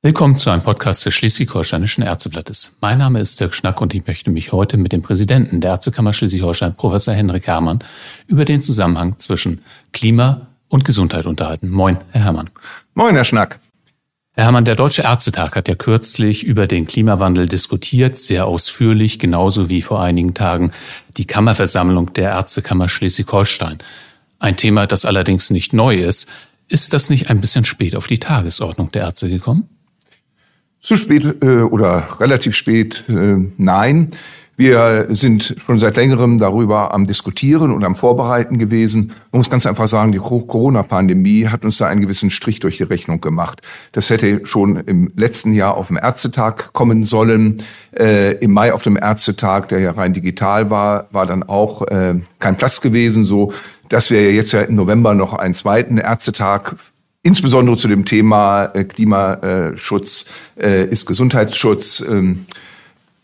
Willkommen zu einem Podcast des Schleswig-Holsteinischen Ärzteblattes. Mein Name ist Dirk Schnack und ich möchte mich heute mit dem Präsidenten der Ärztekammer Schleswig-Holstein, Professor Henrik Herrmann, über den Zusammenhang zwischen Klima und Gesundheit unterhalten. Moin, Herr Herrmann. Moin, Herr Schnack. Herr Herrmann, der Deutsche Ärztetag hat ja kürzlich über den Klimawandel diskutiert, sehr ausführlich, genauso wie vor einigen Tagen die Kammerversammlung der Ärztekammer Schleswig-Holstein. Ein Thema, das allerdings nicht neu ist. Ist das nicht ein bisschen spät auf die Tagesordnung der Ärzte gekommen? Zu spät äh, oder relativ spät, äh, nein. Wir sind schon seit längerem darüber am Diskutieren und am Vorbereiten gewesen. Man muss ganz einfach sagen, die Corona-Pandemie hat uns da einen gewissen Strich durch die Rechnung gemacht. Das hätte schon im letzten Jahr auf dem Ärztetag kommen sollen. Äh, Im Mai auf dem Ärztetag, der ja rein digital war, war dann auch äh, kein Platz gewesen, so dass wir jetzt ja im November noch einen zweiten Ärztetag insbesondere zu dem Thema äh, Klimaschutz äh, ist Gesundheitsschutz ähm,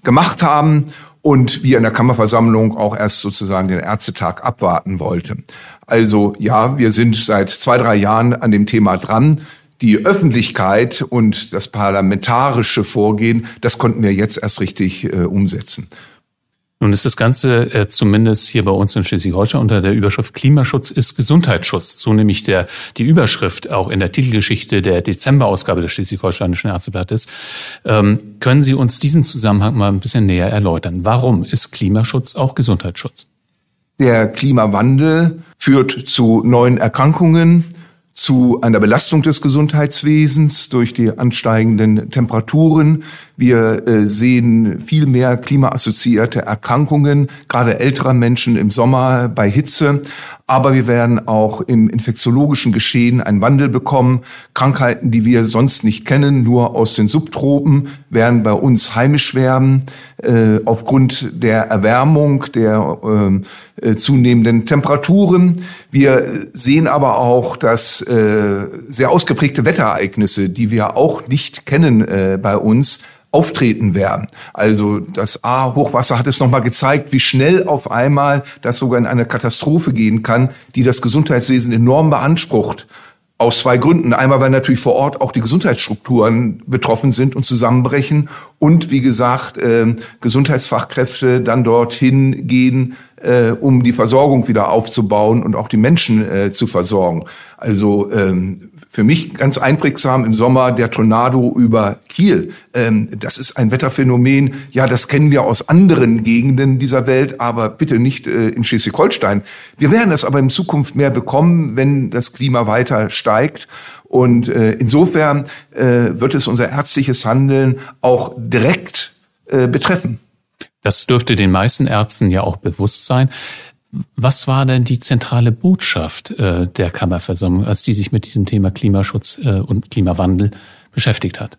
gemacht haben und wir in der Kammerversammlung auch erst sozusagen den Ärztetag abwarten wollten. Also ja, wir sind seit zwei, drei Jahren an dem Thema dran. Die Öffentlichkeit und das parlamentarische Vorgehen, das konnten wir jetzt erst richtig äh, umsetzen. Nun ist das Ganze äh, zumindest hier bei uns in Schleswig-Holstein unter der Überschrift Klimaschutz ist Gesundheitsschutz. So nämlich der, die Überschrift auch in der Titelgeschichte der Dezemberausgabe des Schleswig-Holsteinischen Ärzteblattes. Ähm, können Sie uns diesen Zusammenhang mal ein bisschen näher erläutern? Warum ist Klimaschutz auch Gesundheitsschutz? Der Klimawandel führt zu neuen Erkrankungen, zu einer Belastung des Gesundheitswesens durch die ansteigenden Temperaturen. Wir äh, sehen viel mehr klimaassoziierte Erkrankungen, gerade älterer Menschen im Sommer bei Hitze. Aber wir werden auch im infektiologischen Geschehen einen Wandel bekommen. Krankheiten, die wir sonst nicht kennen, nur aus den Subtropen, werden bei uns heimisch werden. Äh, aufgrund der Erwärmung, der äh, zunehmenden Temperaturen. Wir sehen aber auch, dass sehr ausgeprägte Wetterereignisse, die wir auch nicht kennen bei uns, auftreten werden. Also das A-Hochwasser hat es nochmal gezeigt, wie schnell auf einmal das sogar in eine Katastrophe gehen kann, die das Gesundheitswesen enorm beansprucht. Aus zwei Gründen. Einmal, weil natürlich vor Ort auch die Gesundheitsstrukturen betroffen sind und zusammenbrechen. Und wie gesagt, äh, Gesundheitsfachkräfte dann dorthin gehen, äh, um die Versorgung wieder aufzubauen und auch die Menschen äh, zu versorgen. Also ähm, für mich ganz einprägsam im Sommer der Tornado über Kiel. Ähm, das ist ein Wetterphänomen, ja, das kennen wir aus anderen Gegenden dieser Welt, aber bitte nicht äh, in Schleswig-Holstein. Wir werden das aber in Zukunft mehr bekommen, wenn das Klima weiter steigt. Und äh, insofern äh, wird es unser ärztliches Handeln auch direkt äh, betreffen. Das dürfte den meisten Ärzten ja auch bewusst sein. Was war denn die zentrale Botschaft äh, der Kammerversammlung, als die sich mit diesem Thema Klimaschutz äh, und Klimawandel beschäftigt hat?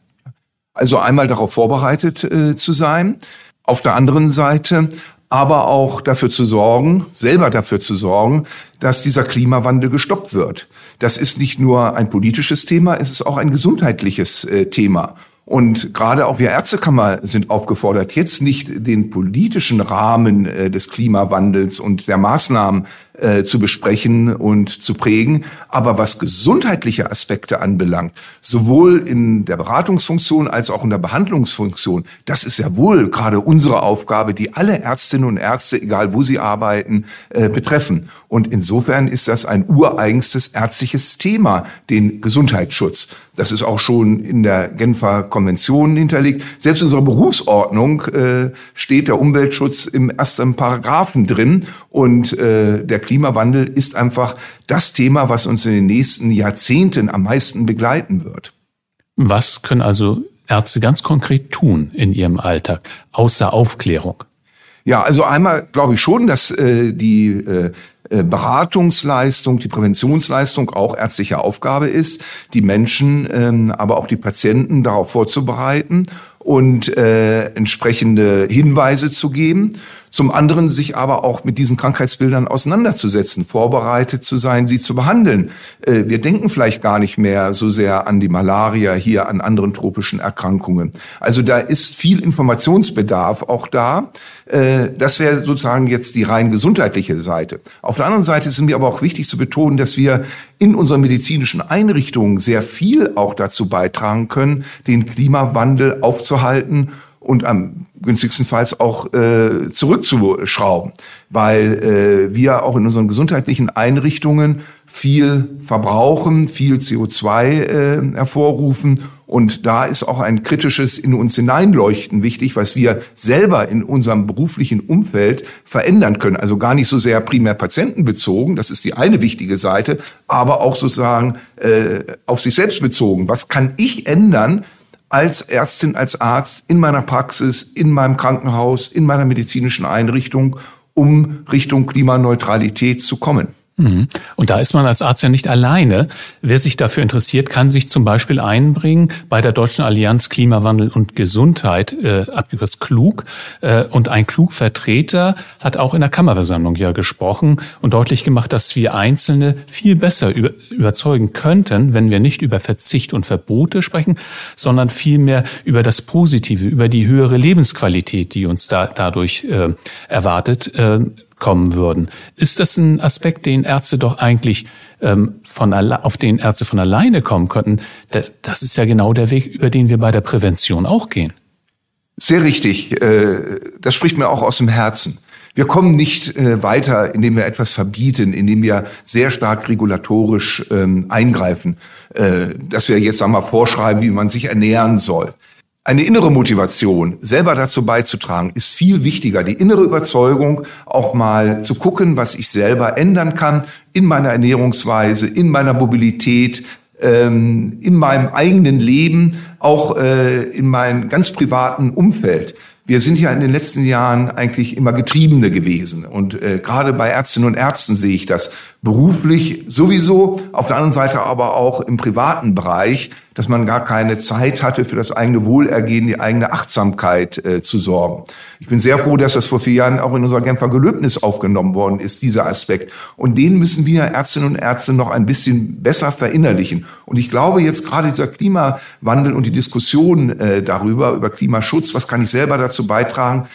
Also einmal darauf vorbereitet äh, zu sein, auf der anderen Seite aber auch dafür zu sorgen, selber dafür zu sorgen, dass dieser Klimawandel gestoppt wird. Das ist nicht nur ein politisches Thema, es ist auch ein gesundheitliches äh, Thema. Und gerade auch wir Ärztekammer sind aufgefordert, jetzt nicht den politischen Rahmen äh, des Klimawandels und der Maßnahmen äh, zu besprechen und zu prägen. Aber was gesundheitliche Aspekte anbelangt, sowohl in der Beratungsfunktion als auch in der Behandlungsfunktion, das ist ja wohl gerade unsere Aufgabe, die alle Ärztinnen und Ärzte, egal wo sie arbeiten, äh, betreffen. Und insofern ist das ein ureigenstes ärztliches Thema, den Gesundheitsschutz. Das ist auch schon in der Genfer Konvention hinterlegt. Selbst in unserer Berufsordnung äh, steht der Umweltschutz im ersten Paragraphen drin. Und äh, der Klimawandel ist einfach das Thema, was uns in den nächsten Jahrzehnten am meisten begleiten wird. Was können also Ärzte ganz konkret tun in ihrem Alltag, außer Aufklärung? Ja, also einmal glaube ich schon, dass äh, die äh, äh, Beratungsleistung, die Präventionsleistung auch ärztliche Aufgabe ist, die Menschen, ähm, aber auch die Patienten darauf vorzubereiten und äh, entsprechende Hinweise zu geben. Zum anderen sich aber auch mit diesen Krankheitsbildern auseinanderzusetzen, vorbereitet zu sein, sie zu behandeln. Äh, wir denken vielleicht gar nicht mehr so sehr an die Malaria hier, an anderen tropischen Erkrankungen. Also da ist viel Informationsbedarf auch da. Äh, das wäre sozusagen jetzt die rein gesundheitliche Seite. Auf der anderen Seite ist es mir aber auch wichtig zu betonen, dass wir in unseren medizinischen Einrichtungen sehr viel auch dazu beitragen können, den Klimawandel aufzuhalten und am günstigstenfalls auch äh, zurückzuschrauben, weil äh, wir auch in unseren gesundheitlichen Einrichtungen viel verbrauchen, viel CO2 äh, hervorrufen und da ist auch ein kritisches in uns hineinleuchten wichtig, was wir selber in unserem beruflichen Umfeld verändern können. Also gar nicht so sehr primär patientenbezogen, das ist die eine wichtige Seite, aber auch sozusagen äh, auf sich selbst bezogen. Was kann ich ändern, als Ärztin, als Arzt in meiner Praxis, in meinem Krankenhaus, in meiner medizinischen Einrichtung, um Richtung Klimaneutralität zu kommen. Mhm. Und da ist man als Arzt ja nicht alleine. Wer sich dafür interessiert, kann sich zum Beispiel einbringen bei der Deutschen Allianz Klimawandel und Gesundheit, äh, abgekürzt klug. Äh, und ein Klugvertreter hat auch in der Kammerversammlung ja gesprochen und deutlich gemacht, dass wir Einzelne viel besser über, überzeugen könnten, wenn wir nicht über Verzicht und Verbote sprechen, sondern vielmehr über das Positive, über die höhere Lebensqualität, die uns da dadurch äh, erwartet, äh, kommen würden. Ist das ein Aspekt, den Ärzte doch eigentlich ähm, von auf den Ärzte von alleine kommen könnten? Das, das ist ja genau der Weg, über den wir bei der Prävention auch gehen. Sehr richtig. Äh, das spricht mir auch aus dem Herzen. Wir kommen nicht äh, weiter, indem wir etwas verbieten, indem wir sehr stark regulatorisch ähm, eingreifen, äh, dass wir jetzt wir, vorschreiben, wie man sich ernähren soll. Eine innere Motivation, selber dazu beizutragen, ist viel wichtiger. Die innere Überzeugung, auch mal zu gucken, was ich selber ändern kann in meiner Ernährungsweise, in meiner Mobilität, ähm, in meinem eigenen Leben, auch äh, in meinem ganz privaten Umfeld. Wir sind ja in den letzten Jahren eigentlich immer Getriebene gewesen. Und äh, gerade bei Ärztinnen und Ärzten sehe ich das beruflich sowieso, auf der anderen Seite aber auch im privaten Bereich, dass man gar keine Zeit hatte, für das eigene Wohlergehen, die eigene Achtsamkeit äh, zu sorgen. Ich bin sehr froh, dass das vor vier Jahren auch in unser Genfer Gelöbnis aufgenommen worden ist, dieser Aspekt. Und den müssen wir Ärztinnen und Ärzte noch ein bisschen besser verinnerlichen. Und ich glaube jetzt gerade dieser Klimawandel und die Diskussion äh, darüber, über Klimaschutz, was kann ich selber dazu beitragen,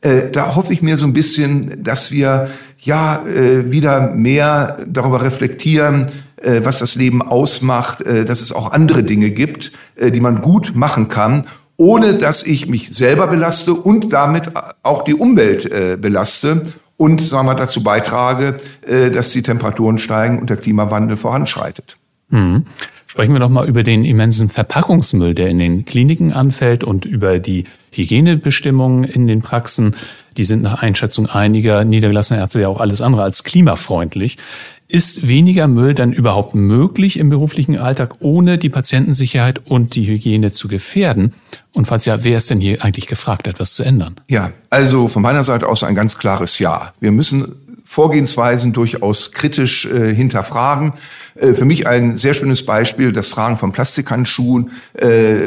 äh, da hoffe ich mir so ein bisschen, dass wir ja äh, wieder mehr darüber reflektieren, äh, was das Leben ausmacht, äh, dass es auch andere Dinge gibt, äh, die man gut machen kann, ohne dass ich mich selber belaste und damit auch die Umwelt belaste und sagen wir, dazu beitrage, dass die Temperaturen steigen und der Klimawandel voranschreitet. Mhm. Sprechen wir doch mal über den immensen Verpackungsmüll, der in den Kliniken anfällt und über die Hygienebestimmungen in den Praxen. Die sind nach Einschätzung einiger niedergelassener Ärzte ja auch alles andere als klimafreundlich. Ist weniger Müll dann überhaupt möglich im beruflichen Alltag, ohne die Patientensicherheit und die Hygiene zu gefährden? Und falls ja, wer ist denn hier eigentlich gefragt, etwas zu ändern? Ja, also von meiner Seite aus ein ganz klares Ja. Wir müssen Vorgehensweisen durchaus kritisch äh, hinterfragen. Äh, für mich ein sehr schönes Beispiel, das Tragen von Plastikhandschuhen, äh,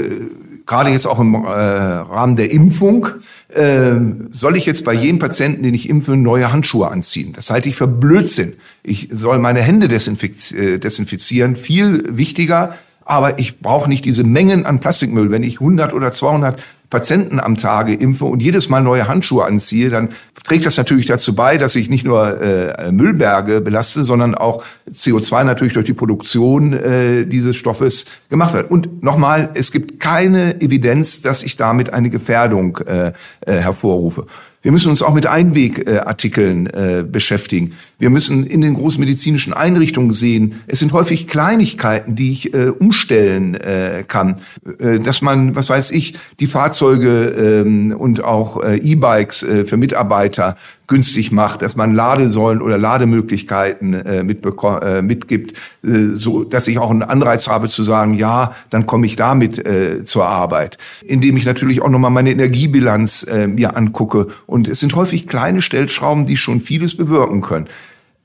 gerade jetzt auch im äh, Rahmen der Impfung. Äh, soll ich jetzt bei jedem Patienten, den ich impfe, neue Handschuhe anziehen? Das halte ich für Blödsinn. Ich soll meine Hände äh, desinfizieren, viel wichtiger. Aber ich brauche nicht diese Mengen an Plastikmüll. Wenn ich 100 oder 200 Patienten am Tage impfe und jedes Mal neue Handschuhe anziehe, dann trägt das natürlich dazu bei, dass ich nicht nur äh, Müllberge belaste, sondern auch CO2 natürlich durch die Produktion äh, dieses Stoffes gemacht wird. Und nochmal, es gibt keine Evidenz, dass ich damit eine Gefährdung äh, äh, hervorrufe. Wir müssen uns auch mit Einwegartikeln äh, beschäftigen. Wir müssen in den großen medizinischen Einrichtungen sehen, es sind häufig Kleinigkeiten, die ich äh, umstellen äh, kann. Äh, dass man, was weiß ich, die Fahrzeuge äh, und auch äh, E-Bikes äh, für Mitarbeiter günstig macht, dass man Ladesäulen oder Lademöglichkeiten äh, äh, mitgibt, äh, so dass ich auch einen Anreiz habe zu sagen, ja, dann komme ich damit äh, zur Arbeit, indem ich natürlich auch nochmal meine Energiebilanz äh, mir angucke. Und es sind häufig kleine Stellschrauben, die schon vieles bewirken können.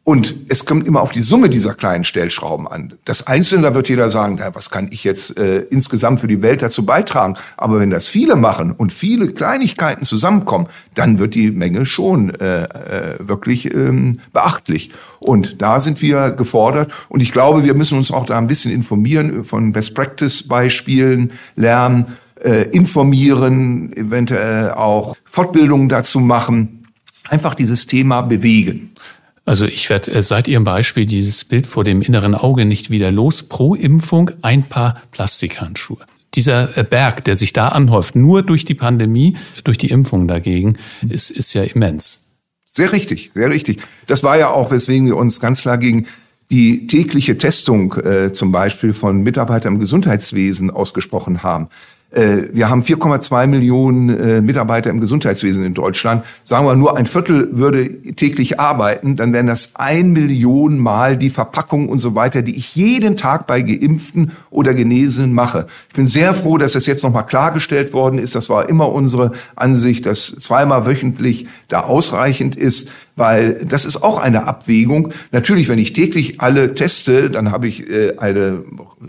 Und es kommt immer auf die Summe dieser kleinen Stellschrauben an. Das Einzelne, da wird jeder sagen, na, was kann ich jetzt äh, insgesamt für die Welt dazu beitragen? Aber wenn das viele machen und viele Kleinigkeiten zusammenkommen, dann wird die Menge schon äh, äh, wirklich ähm, beachtlich. Und da sind wir gefordert. Und ich glaube, wir müssen uns auch da ein bisschen informieren, von Best-Practice-Beispielen lernen, äh, informieren, eventuell auch Fortbildungen dazu machen. Einfach dieses Thema bewegen. Also ich werde äh, seit Ihrem Beispiel dieses Bild vor dem inneren Auge nicht wieder los. Pro Impfung ein paar Plastikhandschuhe. Dieser äh, Berg, der sich da anhäuft, nur durch die Pandemie, durch die Impfung dagegen, ist, ist ja immens. Sehr richtig, sehr richtig. Das war ja auch, weswegen wir uns ganz klar gegen die tägliche Testung äh, zum Beispiel von Mitarbeitern im Gesundheitswesen ausgesprochen haben. Äh, wir haben 4,2 Millionen äh, Mitarbeiter im Gesundheitswesen in Deutschland. Sagen wir nur ein Viertel würde täglich arbeiten, dann wären das ein Million Mal die Verpackung und so weiter, die ich jeden Tag bei Geimpften oder Genesenen mache. Ich bin sehr froh, dass das jetzt nochmal klargestellt worden ist. Das war immer unsere Ansicht, dass zweimal wöchentlich da ausreichend ist weil das ist auch eine Abwägung. Natürlich, wenn ich täglich alle teste, dann habe ich äh, eine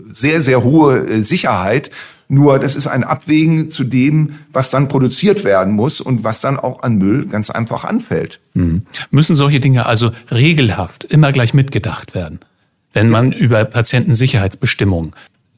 sehr, sehr hohe Sicherheit. Nur das ist ein Abwägen zu dem, was dann produziert werden muss und was dann auch an Müll ganz einfach anfällt. Mhm. Müssen solche Dinge also regelhaft immer gleich mitgedacht werden, wenn man über Patientensicherheitsbestimmungen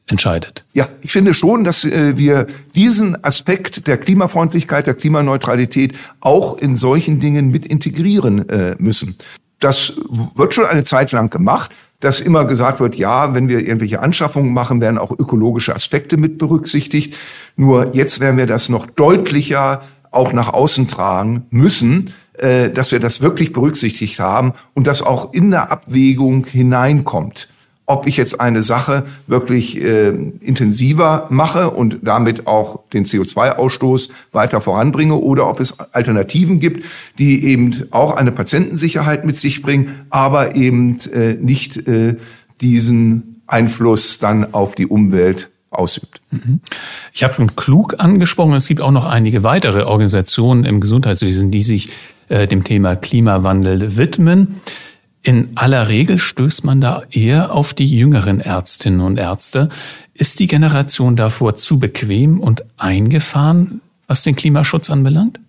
entscheidet. Ja, ich finde schon, dass äh, wir diesen Aspekt der Klimafreundlichkeit, der Klimaneutralität auch in solchen Dingen mit integrieren äh, müssen. Das wird schon eine Zeit lang gemacht dass immer gesagt wird, ja, wenn wir irgendwelche Anschaffungen machen, werden auch ökologische Aspekte mit berücksichtigt. Nur jetzt werden wir das noch deutlicher auch nach außen tragen müssen, äh, dass wir das wirklich berücksichtigt haben und das auch in der Abwägung hineinkommt ob ich jetzt eine Sache wirklich äh, intensiver mache und damit auch den CO2-Ausstoß weiter voranbringe oder ob es Alternativen gibt, die eben auch eine Patientensicherheit mit sich bringen, aber eben äh, nicht äh, diesen Einfluss dann auf die Umwelt ausübt. Mhm. Ich habe schon klug angesprochen, es gibt auch noch einige weitere Organisationen im Gesundheitswesen, die sich äh, dem Thema Klimawandel widmen. In aller Regel stößt man da eher auf die jüngeren Ärztinnen und Ärzte. Ist die Generation davor zu bequem und eingefahren, was den Klimaschutz anbelangt?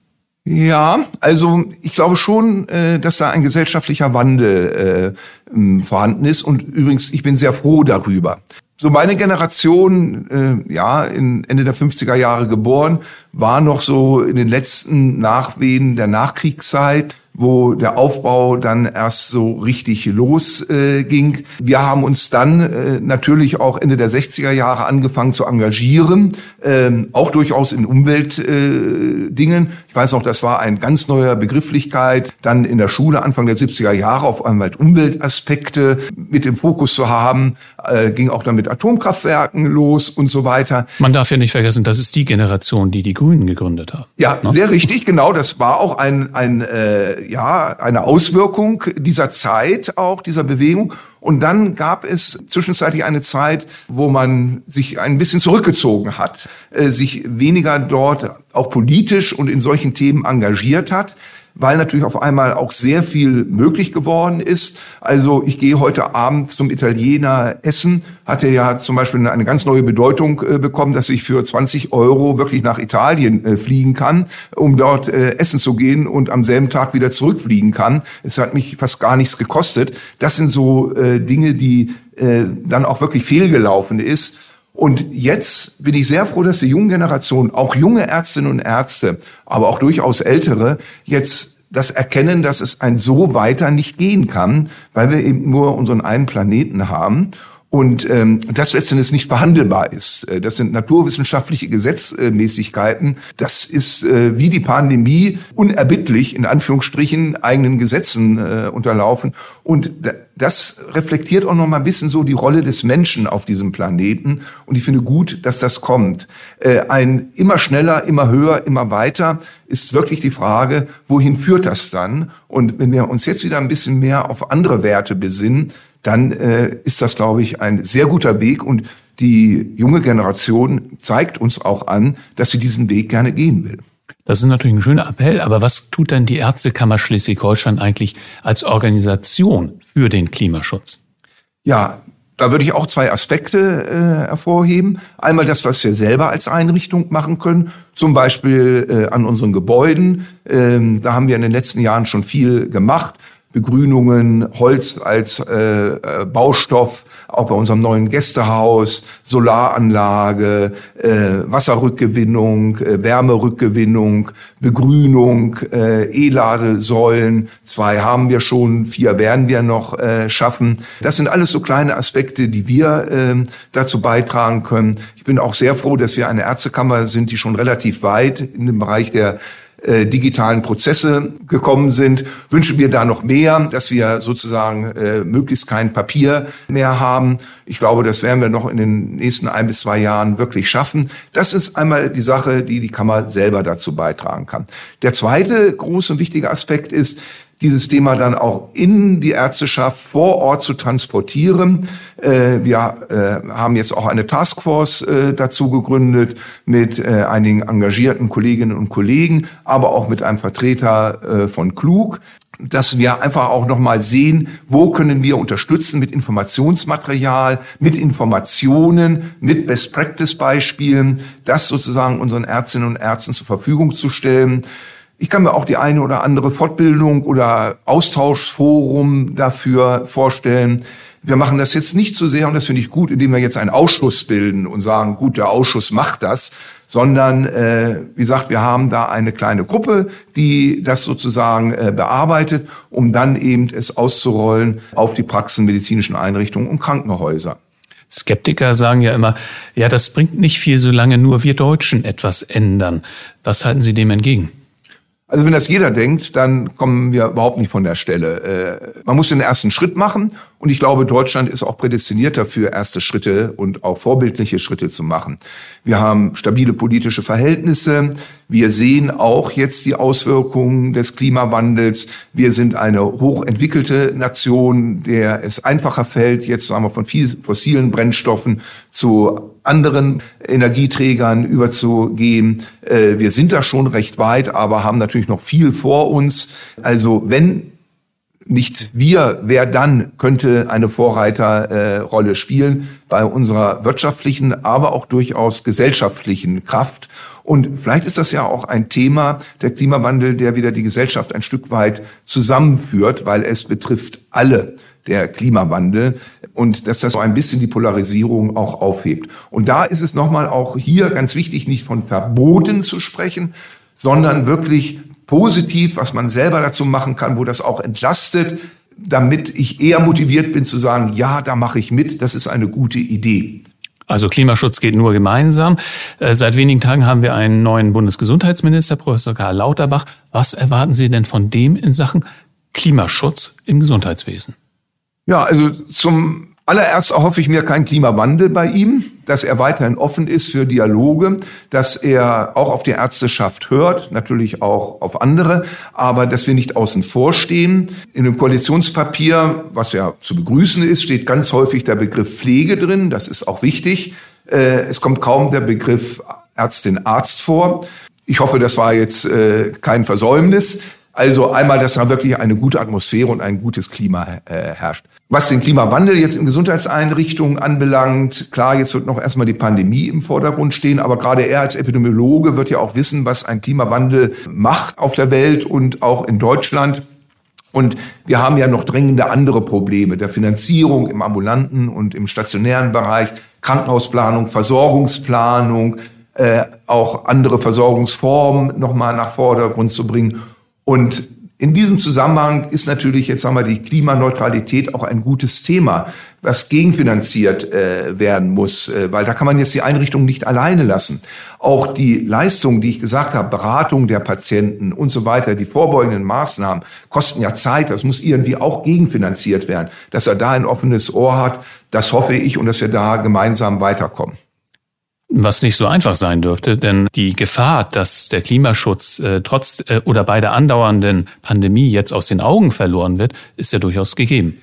Ja, also ich glaube schon, äh, dass da ein gesellschaftlicher Wandel äh, vorhanden ist. Und übrigens, ich bin sehr froh darüber. So meine Generation, äh, ja, Ende der 50er Jahre geboren, war noch so in den letzten Nachwehen der Nachkriegszeit wo der Aufbau dann erst so richtig losging. Äh, Wir haben uns dann äh, natürlich auch Ende der 60er Jahre angefangen zu engagieren, ähm, auch durchaus in Umweltdingen. Äh, ich weiß noch, das war ein ganz neuer Begrifflichkeit, dann in der Schule Anfang der 70er Jahre auf einmal Umweltaspekte mit im Fokus zu haben, äh, ging auch dann mit Atomkraftwerken los und so weiter. Man darf ja nicht vergessen, das ist die Generation, die die Grünen gegründet haben. Ja, ne? sehr richtig, genau. Das war auch ein, ein äh, ja, eine Auswirkung dieser Zeit auch, dieser Bewegung. Und dann gab es zwischenzeitlich eine Zeit, wo man sich ein bisschen zurückgezogen hat, äh, sich weniger dort auch politisch und in solchen Themen engagiert hat weil natürlich auf einmal auch sehr viel möglich geworden ist. Also ich gehe heute Abend zum Italiener essen, hatte ja zum Beispiel eine ganz neue Bedeutung äh, bekommen, dass ich für 20 Euro wirklich nach Italien äh, fliegen kann, um dort äh, essen zu gehen und am selben Tag wieder zurückfliegen kann. Es hat mich fast gar nichts gekostet. Das sind so Dinge, die dann auch wirklich fehlgelaufen ist. Und jetzt bin ich sehr froh, dass die junge Generation, auch junge Ärztinnen und Ärzte, aber auch durchaus ältere, jetzt das erkennen, dass es ein so weiter nicht gehen kann, weil wir eben nur unseren einen Planeten haben und ähm, das letztendlich nicht verhandelbar ist. Äh, das sind naturwissenschaftliche Gesetzmäßigkeiten. Das ist äh, wie die Pandemie unerbittlich in Anführungsstrichen eigenen Gesetzen äh, unterlaufen. Und das reflektiert auch noch mal ein bisschen so die Rolle des Menschen auf diesem Planeten. Und ich finde gut, dass das kommt. Äh, ein immer schneller, immer höher, immer weiter ist wirklich die Frage, wohin führt das dann? Und wenn wir uns jetzt wieder ein bisschen mehr auf andere Werte besinnen, dann äh, ist das, glaube ich, ein sehr guter Weg und die junge Generation zeigt uns auch an, dass sie diesen Weg gerne gehen will. Das ist natürlich ein schöner Appell, aber was tut denn die Ärztekammer Schleswig-Holstein eigentlich als Organisation für den Klimaschutz? Ja, da würde ich auch zwei Aspekte äh, hervorheben. Einmal das, was wir selber als Einrichtung machen können, zum Beispiel äh, an unseren Gebäuden. Ähm, da haben wir in den letzten Jahren schon viel gemacht. Begrünungen, Holz als äh, äh, Baustoff, auch bei unserem neuen Gästehaus, Solaranlage, äh, Wasserrückgewinnung, äh, Wärmerückgewinnung, Begrünung, äh, E-Ladesäulen. Zwei haben wir schon, vier werden wir noch äh, schaffen. Das sind alles so kleine Aspekte, die wir äh, dazu beitragen können. Ich bin auch sehr froh, dass wir eine Ärztekammer sind, die schon relativ weit in dem Bereich der äh, digitalen Prozesse gekommen sind, wünschen wir da noch mehr, dass wir sozusagen äh, möglichst kein Papier mehr haben. Ich glaube, das werden wir noch in den nächsten ein bis zwei Jahren wirklich schaffen. Das ist einmal die Sache, die die Kammer selber dazu beitragen kann. Der zweite große und wichtige Aspekt ist, dieses Thema dann auch in die Ärzteschaft vor Ort zu transportieren. Äh, wir äh, haben jetzt auch eine Taskforce äh, dazu gegründet mit einigen engagierten Kolleginnen und Kollegen, aber auch mit einem Vertreter von Klug, dass wir einfach auch nochmal sehen, wo können wir unterstützen mit Informationsmaterial, mit Informationen, mit Best-Practice-Beispielen, das sozusagen unseren Ärztinnen und Ärzten zur Verfügung zu stellen. Ich kann mir auch die eine oder andere Fortbildung oder Austauschforum dafür vorstellen. Wir machen das jetzt nicht so sehr, und das finde ich gut, indem wir jetzt einen Ausschuss bilden und sagen, gut, der Ausschuss macht das, sondern, äh, wie gesagt, wir haben da eine kleine Gruppe, die das sozusagen äh, bearbeitet, um dann eben es auszurollen auf die Praxen, medizinischen Einrichtungen und Krankenhäuser. Skeptiker sagen ja immer, ja, das bringt nicht viel, solange nur wir Deutschen etwas ändern. Was halten Sie dem entgegen? Also wenn das jeder denkt, dann kommen wir überhaupt nicht von der Stelle. Äh, man muss den ersten Schritt machen und ich glaube, Deutschland ist auch prädestiniert dafür, erste Schritte und auch vorbildliche Schritte zu machen. Wir haben stabile politische Verhältnisse. Wir sehen auch jetzt die Auswirkungen des Klimawandels. Wir sind eine hochentwickelte Nation, der es einfacher fällt, jetzt sagen wir von fossilen Brennstoffen zu anderen Energieträgern überzugehen. Äh, wir sind da schon recht weit, aber haben natürlich noch viel vor uns. Also wenn nicht wir, wer dann könnte eine Vorreiterrolle äh, spielen bei unserer wirtschaftlichen, aber auch durchaus gesellschaftlichen Kraft. Und vielleicht ist das ja auch ein Thema, der Klimawandel, der wieder die Gesellschaft ein Stück weit zusammenführt, weil es betrifft alle der Klimawandel und dass das so ein bisschen die Polarisierung auch aufhebt. Und da ist es nochmal auch hier ganz wichtig, nicht von Verboten zu sprechen, sondern wirklich positiv, was man selber dazu machen kann, wo das auch entlastet, damit ich eher motiviert bin zu sagen, ja, da mache ich mit, das ist eine gute Idee. Also Klimaschutz geht nur gemeinsam. Äh, seit wenigen Tagen haben wir einen neuen Bundesgesundheitsminister, Professor Karl Lauterbach. Was erwarten Sie denn von dem in Sachen Klimaschutz im Gesundheitswesen? Ja, also zum allererst erhoffe ich mir keinen Klimawandel bei ihm dass er weiterhin offen ist für Dialoge, dass er auch auf die Ärzteschaft hört, natürlich auch auf andere, aber dass wir nicht außen vor stehen. In dem Koalitionspapier, was ja zu begrüßen ist, steht ganz häufig der Begriff Pflege drin. Das ist auch wichtig. Äh, es kommt kaum der Begriff Ärztin, Arzt vor. Ich hoffe, das war jetzt äh, kein Versäumnis. Also einmal, dass da wirklich eine gute Atmosphäre und ein gutes Klima äh, herrscht. Was den Klimawandel jetzt in Gesundheitseinrichtungen anbelangt, klar, jetzt wird noch erstmal die Pandemie im Vordergrund stehen, aber gerade er als Epidemiologe wird ja auch wissen, was ein Klimawandel macht auf der Welt und auch in Deutschland. Und wir haben ja noch drängende andere Probleme der Finanzierung im ambulanten und im stationären Bereich, Krankenhausplanung, Versorgungsplanung, äh, auch andere Versorgungsformen nochmal nach Vordergrund zu bringen. Und in diesem Zusammenhang ist natürlich jetzt sagen wir die Klimaneutralität auch ein gutes Thema, was gegenfinanziert äh, werden muss, äh, weil da kann man jetzt die Einrichtung nicht alleine lassen. Auch die Leistungen, die ich gesagt habe, Beratung der Patienten und so weiter, die vorbeugenden Maßnahmen kosten ja Zeit, das muss irgendwie auch gegenfinanziert werden. Dass er da ein offenes Ohr hat, das hoffe ich und dass wir da gemeinsam weiterkommen. Was nicht so einfach sein dürfte, denn die Gefahr, dass der Klimaschutz äh, trotz äh, oder bei der andauernden Pandemie jetzt aus den Augen verloren wird, ist ja durchaus gegeben.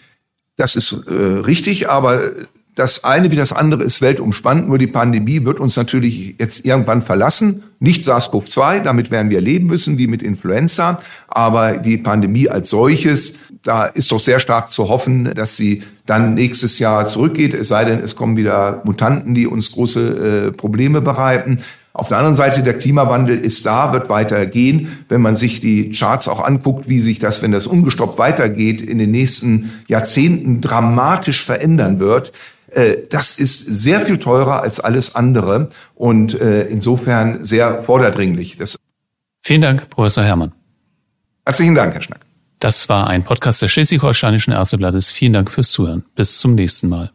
Das ist äh, richtig, aber das eine wie das andere ist weltumspannend, nur die Pandemie wird uns natürlich jetzt irgendwann verlassen. Nicht SARS-CoV-2, damit werden wir leben müssen, wie mit Influenza, aber die Pandemie als solches, da ist doch sehr stark zu hoffen, dass sie dann nächstes Jahr zurückgeht, es sei denn, es kommen wieder Mutanten, die uns große äh, Probleme bereiten. Auf der anderen Seite, der Klimawandel ist da, wird weitergehen. Wenn man sich die Charts auch anguckt, wie sich das, wenn das ungestoppt weitergeht, in den nächsten Jahrzehnten dramatisch verändern wird, das ist sehr viel teurer als alles andere und äh, insofern sehr vorderdringlich. Das Vielen Dank, Professor Herrmann. Herzlichen Dank, Herr Schnack. Das war ein Podcast des Schleswig-Holsteinischen Ärzteblattes. Vielen Dank fürs Zuhören. Bis zum nächsten Mal.